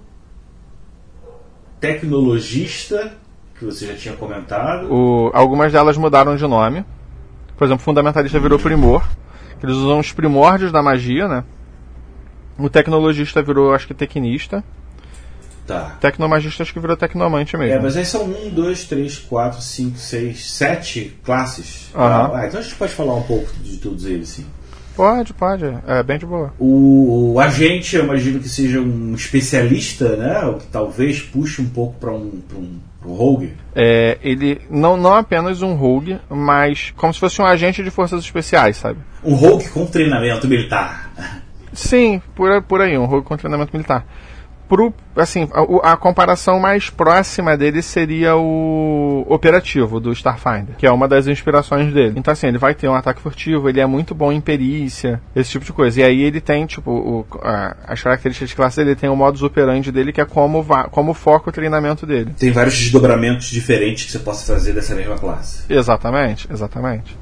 tecnologista, que você já tinha comentado. O, algumas delas mudaram de nome. Por exemplo, Fundamentalista virou Primor. que Eles usam os primórdios da magia, né? O Tecnologista virou, acho que, Tecnista. Tá. Tecnomagista acho que virou Tecnomante mesmo. É, mas aí são um, dois, três, quatro, cinco, seis, sete classes. Aham. Ah, então a gente pode falar um pouco de todos eles, sim. Pode, pode. É bem de boa. O, o agente, eu imagino que seja um especialista, né? O que talvez puxe um pouco para um, pra um, um rogue. É, ele não, não apenas um rogue, mas como se fosse um agente de forças especiais, sabe? Um rogue com treinamento militar. Sim, por, por aí, um rogue com treinamento militar. Pro, assim, a, a comparação mais próxima dele seria o operativo do Starfinder, que é uma das inspirações dele. Então, assim, ele vai ter um ataque furtivo, ele é muito bom em perícia, esse tipo de coisa. E aí ele tem, tipo, o- a- as características de classe dele, ele tem o modus operandi dele, que é como, como foca o treinamento dele. Tem vários desdobramentos diferentes que você possa fazer dessa mesma classe. Exatamente, exatamente.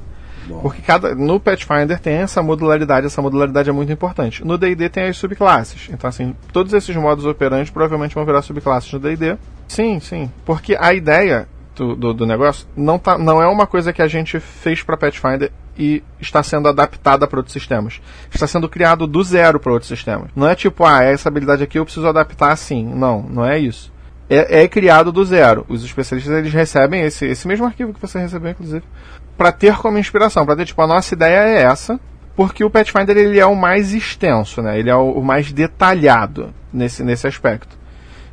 Porque cada, no Pathfinder tem essa modularidade, essa modularidade é muito importante. No D&D tem as subclasses. Então, assim, todos esses modos operantes provavelmente vão virar subclasses no D&D. Sim, sim. Porque a ideia do, do, do negócio não, tá, não é uma coisa que a gente fez para Pathfinder e está sendo adaptada para outros sistemas. Está sendo criado do zero para outros sistemas. Não é tipo, ah, essa habilidade aqui eu preciso adaptar assim. Não, não é isso. É, é criado do zero. Os especialistas eles recebem esse, esse mesmo arquivo que você recebeu, inclusive, para ter como inspiração, para ter tipo a nossa ideia é essa, porque o Pathfinder ele é o mais extenso, né? Ele é o, o mais detalhado nesse, nesse aspecto.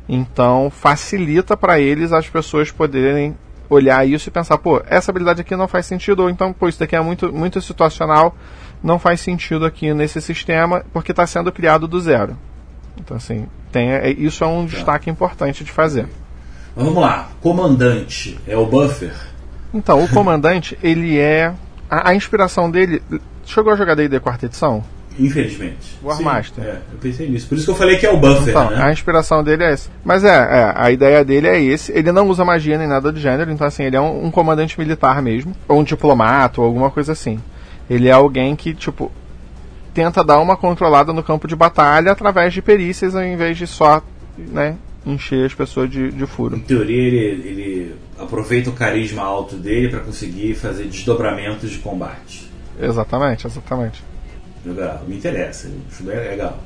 Então facilita para eles as pessoas poderem olhar isso e pensar, pô, essa habilidade aqui não faz sentido, ou então, pô, isso daqui é muito, muito situacional, não faz sentido aqui nesse sistema, porque está sendo criado do zero. Então, assim, tem, é, isso é um destaque importante de fazer. Vamos lá, comandante é o buffer? Então, o comandante, ele é. A, a, inspiração dele. Chegou a jogar D&D quarta edição? Infelizmente. Warmaster. Sim, é, eu pensei nisso. Por isso que eu falei que é o buffer. Então, né? a inspiração dele é essa. Mas é, é, a ideia dele é esse. Ele não usa magia nem nada do gênero, então assim, ele é um, um comandante militar mesmo. Ou um diplomata, ou alguma coisa assim. Ele é alguém que, tipo, tenta dar uma controlada no campo de batalha através de perícias ao invés de só, né, encher as pessoas de, de furo. Em teoria, ele, ele aproveita o carisma alto dele para conseguir fazer desdobramentos de combate. Exatamente, exatamente. Legal, me interessa, isso bem legal.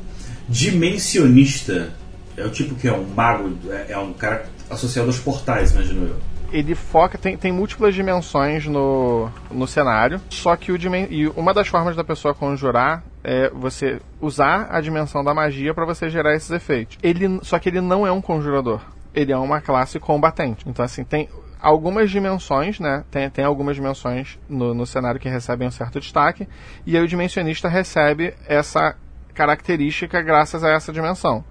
Dimensionista é o tipo que é um mago, é, é um cara associado aos portais, imagino eu ele foca, tem, tem múltiplas dimensões no, no cenário, só que o e uma das formas da pessoa conjurar é você usar a dimensão da magia para você gerar esses efeitos. Ele, só que ele não é um conjurador. Ele é uma classe combatente. Então, assim, tem algumas dimensões, né? Tem, tem algumas dimensões no, no cenário que recebem um certo destaque, e aí o dimensionista recebe essa característica graças a essa dimensão.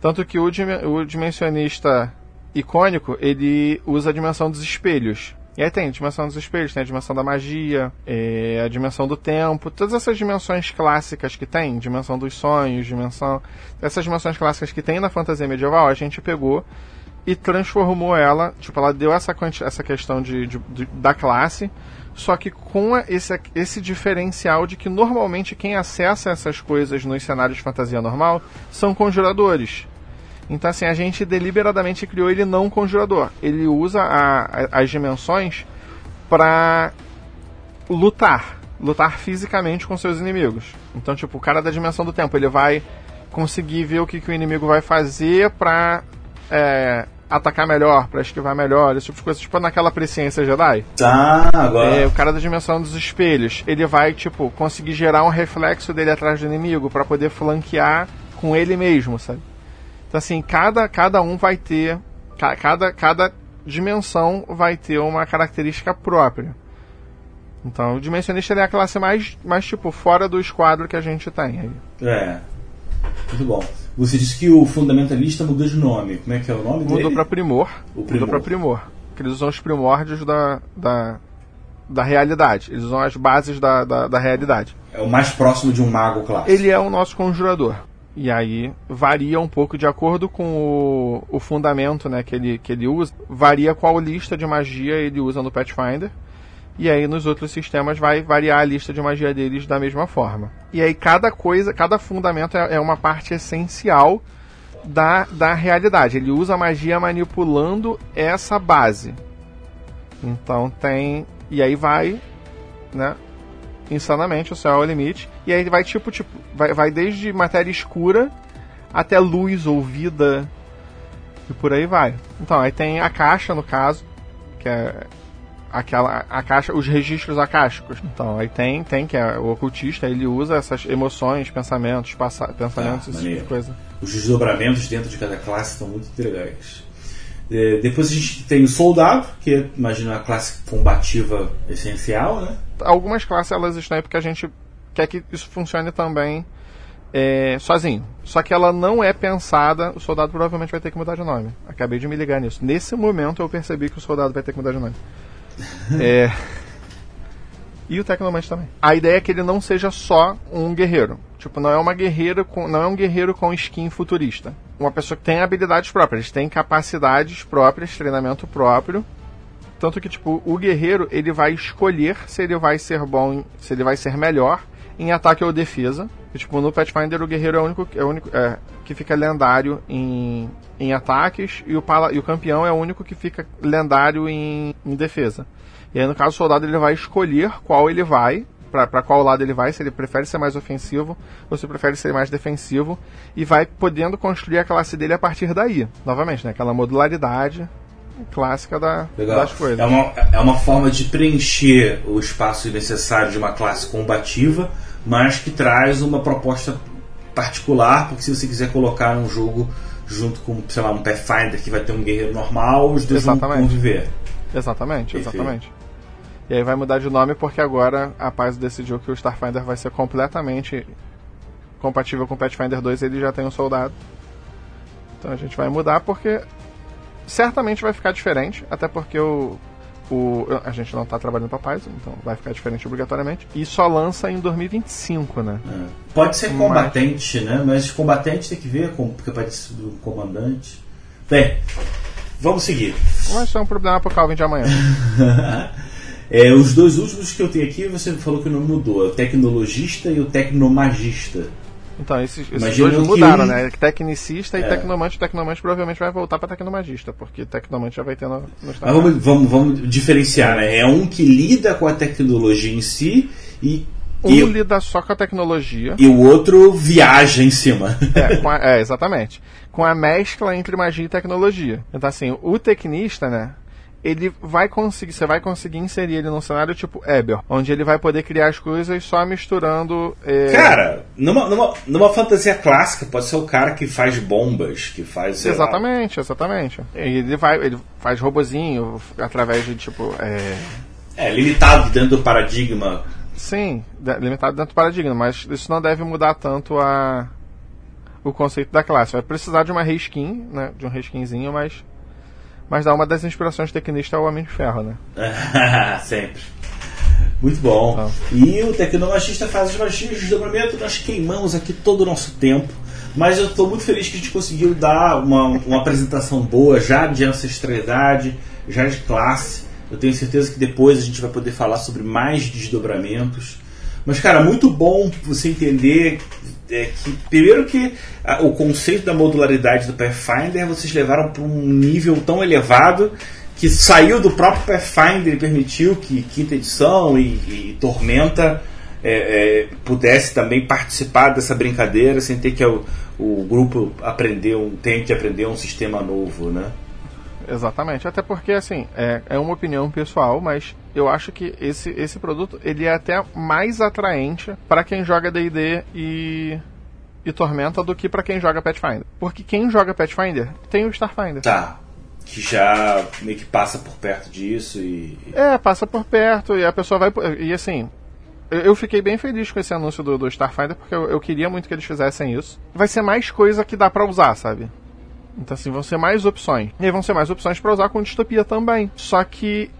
Tanto que o, o dimensionista icônico, ele usa a dimensão dos espelhos. E aí tem a dimensão dos espelhos, tem a dimensão da magia, é, a dimensão do tempo, todas essas dimensões clássicas que tem, dimensão dos sonhos, dimensão. Essas dimensões clássicas que tem na fantasia medieval, a gente pegou e transformou ela, tipo, ela deu essa, essa questão de, de, de da classe, só que com esse, esse diferencial de que normalmente quem acessa essas coisas nos cenários de fantasia normal são conjuradores. Então, assim, a gente deliberadamente criou ele não conjurador. Ele usa a, a, as dimensões para lutar. Lutar fisicamente com seus inimigos. Então, tipo, o cara da dimensão do tempo, ele vai conseguir ver o que, que o inimigo vai fazer pra é, atacar melhor, pra esquivar melhor, esse tipo de coisa. Tipo naquela presciência Jedi. Tá, agora. É, o cara da dimensão dos espelhos, ele vai, tipo, conseguir gerar um reflexo dele atrás do inimigo para poder flanquear com ele mesmo, sabe? Então, assim, cada, cada um vai ter. Cada, cada dimensão vai ter uma característica própria. Então, o dimensionista é a classe mais, mais tipo, fora do esquadro que a gente tem aí. É. Muito bom. Você disse que o fundamentalista mudou de nome. Como é que é o nome mudou dele? Para primor. O primor. Mudou para primor. Porque eles usam os primórdios da, da, da realidade. Eles usam as bases da, da, da realidade. É o mais próximo de um mago clássico. Ele é o nosso conjurador. E aí varia um pouco de acordo com o, o fundamento né, que, ele, que ele usa, varia qual lista de magia ele usa no Pathfinder. E aí nos outros sistemas vai variar a lista de magia deles da mesma forma. E aí cada coisa, cada fundamento é, é uma parte essencial da, da realidade. Ele usa a magia manipulando essa base. Então tem. E aí vai, né? Insanamente, o céu é o limite. E aí vai tipo, tipo, vai, vai desde matéria escura até luz ou vida e por aí vai. Então, aí tem a caixa no caso, que é aquela a caixa, os registros acásticos. Então, aí tem, tem que é o ocultista, ele usa essas emoções, pensamentos, passa, pensamentos, ah, esse tipo de coisa. Os desdobramentos dentro de cada classe estão muito legais. É, depois a gente tem o soldado, que é, imagina a classe combativa essencial, né? Algumas classes elas estão aí porque a gente quer que isso funcione também é, sozinho. Só que ela não é pensada. O soldado provavelmente vai ter que mudar de nome. Acabei de me ligar nisso. Nesse momento eu percebi que o soldado vai ter que mudar de nome. é. E o Tecnomante também. A ideia é que ele não seja só um guerreiro. Tipo, não é uma guerreira com, não é um guerreiro com skin futurista. Uma pessoa que tem habilidades próprias, tem capacidades próprias, treinamento próprio. Tanto que, tipo, o guerreiro, ele vai escolher se ele vai ser bom, se ele vai ser melhor em ataque ou defesa. E, tipo, no Pathfinder o guerreiro é o único, é o único é, que fica lendário em, em ataques e o, pala, e o campeão é o único que fica lendário em, em defesa. E aí, no caso, o soldado ele vai escolher qual ele vai, para qual lado ele vai, se ele prefere ser mais ofensivo ou se prefere ser mais defensivo, e vai podendo construir a classe dele a partir daí. Novamente, né? Aquela modularidade clássica da, das coisas. É uma, é uma forma de preencher o espaço necessário de uma classe combativa, mas que traz uma proposta particular, porque se você quiser colocar um jogo junto com, sei lá, um Pathfinder que vai ter um guerreiro normal, os dois Exatamente. vão conviver. Exatamente, exatamente. E aí vai mudar de nome porque agora a Paz decidiu que o Starfinder vai ser completamente compatível com o Pathfinder 2 ele já tem um soldado. Então a gente vai mudar porque certamente vai ficar diferente, até porque o, o a gente não está trabalhando para Paz, então vai ficar diferente obrigatoriamente. E só lança em 2025, né? É. Pode ser Mas- combatente, né? Mas combatente tem que ver com porque pode ser do comandante. Bem, vamos seguir. Mas isso é um problema pro Calvin de amanhã. É, os dois últimos que eu tenho aqui, você falou que o nome mudou. É o tecnologista e o tecnomagista. Então, esses, esses Imagino dois não que- mudaram, né? Tecnicista e É. tecnomante. Tecnomante provavelmente vai voltar para tecnomagista, porque tecnomante já vai ter no, no Mas vamos, vamos, vamos diferenciar, né? É um que lida com a tecnologia em si e, Um e, lida só com a tecnologia. e o outro viaja em cima. É, a- é, exatamente. Com a mescla entre magia e tecnologia. Então, assim, o tecnista, né? Ele vai conseguir, você vai conseguir inserir ele num cenário tipo Eber, onde ele vai poder criar as coisas só misturando. é, Cara, numa, numa, numa fantasia clássica, pode ser o cara que faz bombas, que faz. sei lá, Exatamente, exatamente. E Ele vai, ele faz robozinho através de tipo. É, É, limitado dentro do paradigma. sim, limitado dentro do paradigma, mas isso não deve mudar tanto a o conceito da classe. Vai precisar de uma reskin, né? De um reskinzinho, mas. Mas dá uma das inspirações tecnista é o Homem de Ferro, né? Sempre. Muito bom. Tá. E o tecnomagista faz as magias de desdobramento. Nós queimamos aqui todo o nosso tempo. Mas eu estou muito feliz que a gente conseguiu dar uma, uma apresentação boa, já de ancestralidade, já de classe. Eu tenho certeza que depois a gente vai poder falar sobre mais desdobramentos. Mas, cara, muito bom você entender é, que, primeiro, que ah, o conceito da modularidade do Pathfinder vocês levaram para um nível tão elevado que saiu do próprio Pathfinder e permitiu que quinta edição e, e Tormenta é, é, pudesse também participar dessa brincadeira sem ter que o, o grupo aprender um, tenha que aprender um sistema novo, né? Exatamente, até porque assim, é, é uma opinião pessoal, mas eu acho que esse, esse produto ele é até mais atraente para quem joga D&D e, e Tormenta do que para quem joga Pathfinder. Porque quem joga Pathfinder tem o Starfinder. Tá. Que já meio que passa por perto disso e. É, passa por perto e a pessoa vai. E assim, eu- fiquei bem feliz com esse anúncio do, do Starfinder porque eu, eu queria muito que eles fizessem isso. Vai ser mais coisa que dá pra usar, sabe? Então, assim, vão ser mais opções. E aí vão ser mais opções pra usar com distopia também. Só que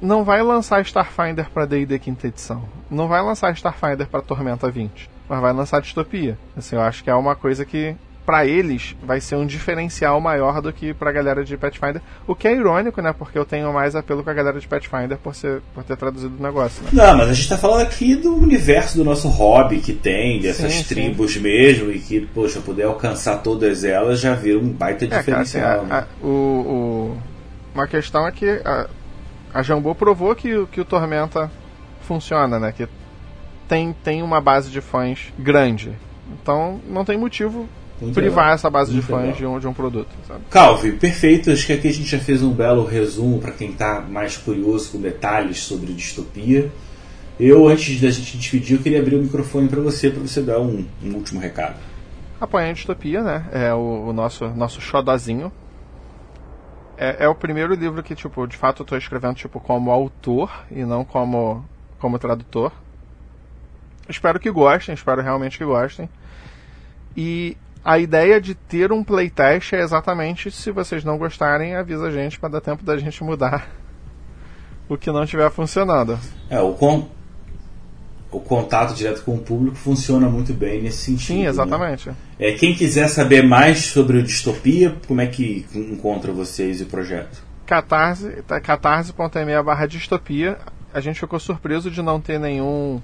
não vai lançar Starfinder pra D&D quinta edição. Não vai lançar Starfinder pra Tormenta 20. Mas vai lançar distopia. Assim, eu acho que é uma coisa que pra eles vai ser um diferencial maior do que pra galera de Pathfinder. O que é irônico, né? Porque eu tenho mais apelo com a galera de Pathfinder por, ser, por ter traduzido o negócio, né? Não, mas a gente tá falando aqui do universo do nosso hobby que tem, dessas Sim, sim. tribos mesmo, e que, poxa, puder alcançar todas elas já vira um baita É, cara, assim, diferencial. a- né? a- o, o- uma questão é que a, a Jambô provou que, o- que o Tormenta funciona, né? Que tem, tem uma base de fãs grande. Então não tem motivo Privar essa base de fãs de um, de um produto, sabe? Calvi, perfeito. Acho que aqui a gente já fez um belo resumo para quem está mais curioso com detalhes sobre distopia. Eu, antes da gente despedir, eu queria abrir o microfone para você, para você dar um, um último recado. Apanha a Distopia, né? É o, o nosso, nosso xodozinho. É, é o primeiro livro que, tipo, de fato eu tô escrevendo, tipo, como autor e não como, como tradutor. Espero que gostem, espero realmente que gostem. E a ideia de ter um playtest é exatamente se vocês não gostarem, avisa a gente para dar tempo da gente mudar o que não estiver funcionando. É, o, con- o contato direto com o público funciona muito bem nesse sentido. Sim, né? exatamente. É, quem quiser saber mais sobre o Distopia, como é que encontra vocês e o projeto? Catarse, tá, catarse.me barra distopia. A gente ficou surpreso de não ter nenhum.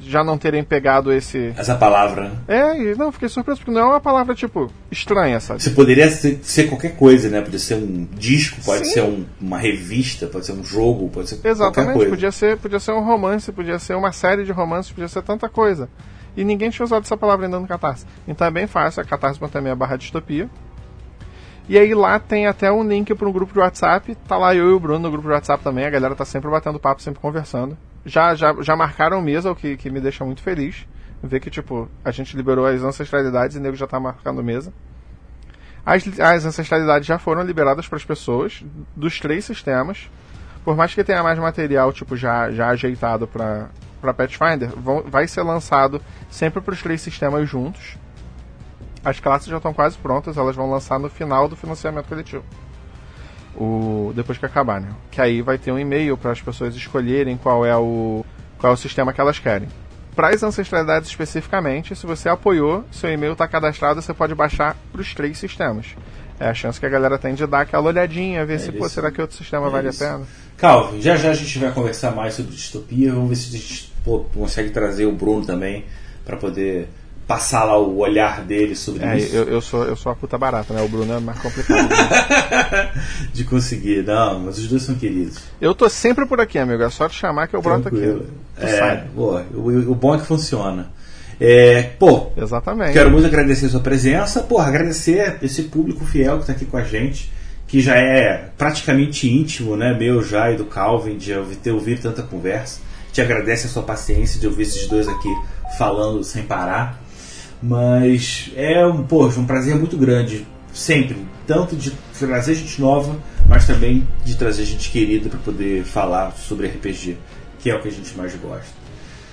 Já não terem pegado esse. Essa palavra. né? É, e não, fiquei surpreso, porque não é uma palavra, tipo, estranha, sabe? Você poderia ser, ser qualquer coisa, né? Pode ser um disco, pode Sim. ser um- uma revista, pode ser um jogo, pode ser qualquer Exatamente, coisa. podia ser, podia ser um romance, podia ser uma série de romances, podia ser tanta coisa. E ninguém tinha usado essa palavra ainda no Catarse. Então é bem fácil, é catarse.me barra distopia. E aí lá tem até um link para um grupo de WhatsApp. Tá lá eu e o Bruno no grupo de WhatsApp também. A galera tá sempre batendo papo, sempre conversando. Já, já, já marcaram mesa, o que, que me deixa muito feliz. Ver que, tipo, a gente liberou as ancestralidades e o nego já tá marcando mesa. As, as ancestralidades já foram liberadas para as pessoas dos três sistemas. por mais que tenha mais material tipo já, já ajeitado para para Pathfinder, vão, vai ser lançado sempre para os três sistemas juntos. As classes já estão quase prontas, elas vão lançar no final do financiamento coletivo. O, depois que acabar, né? Que aí vai ter um e-mail para as pessoas escolherem qual é o qual é o sistema que elas querem. Para as ancestralidades especificamente, se você apoiou, seu e-mail está cadastrado, você pode baixar para os três sistemas. É a chance que a galera tem de dar aquela olhadinha, ver É se, isso. pô, será que outro sistema É vale isso. a pena? Calvin, já já a gente vai conversar mais sobre distopia. Vamos ver se a gente pô, consegue trazer o Bruno também para poder passar lá o olhar dele sobre É, isso. eu, eu, sou, eu sou a puta barata, né? O Bruno é mais complicado. De conseguir, não, mas os dois são queridos. eu tô sempre por aqui, amigo. É só te chamar que eu broto aqui. É, sabe. boa, o, o bom é que funciona. É, pô, Exatamente. Quero muito agradecer a sua presença. Porra, agradecer esse público fiel que está aqui com a gente, que já é praticamente íntimo, né? Meu já e do Calvin, de ter ouvido tanta conversa. Te agradece a sua paciência de ouvir esses dois aqui falando sem parar. Mas é um, poxa, um prazer muito grande, sempre. Tanto de trazer gente nova, mas também de trazer gente querida para poder falar sobre RPG, que é o que a gente mais gosta.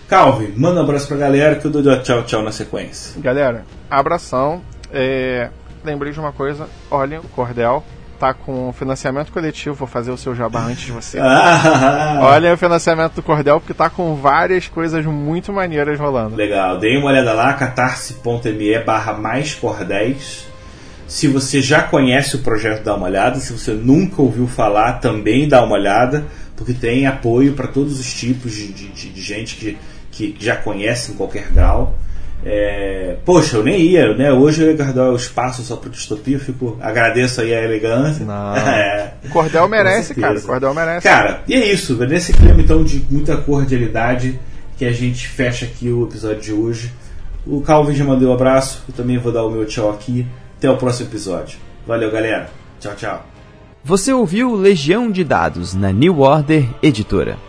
Calvin, manda um abraço pra galera que eu dou tchau, tchau na sequência. Galera, abração. É, lembrei de uma coisa. Olha, o Cordel tá com financiamento coletivo. Vou fazer o seu jabá antes de você. Ah, Olha o financiamento do Cordel, porque tá com várias coisas muito maneiras rolando. Legal, dei uma olhada lá, catarse.me barra mais cordéis. Se você já conhece o projeto, dá uma olhada. Se você nunca ouviu falar, também dá uma olhada, porque tem apoio para todos os tipos de, de- de- de gente que, que já conhece em qualquer grau. É, poxa, eu nem ia, né? Hoje eu ia guardar o espaço só para distopia, eu fico, agradeço aí a elegância. Não. É. Cordel merece, cara. Cordel merece. Cara, e é isso. Nesse clima então de muita cordialidade que a gente fecha aqui o episódio de hoje. O Calvin já mandou um abraço. Eu também vou dar o meu tchau aqui. Até o próximo episódio. Valeu, galera. Tchau, tchau. Você ouviu Legião de Dados na New Order Editora.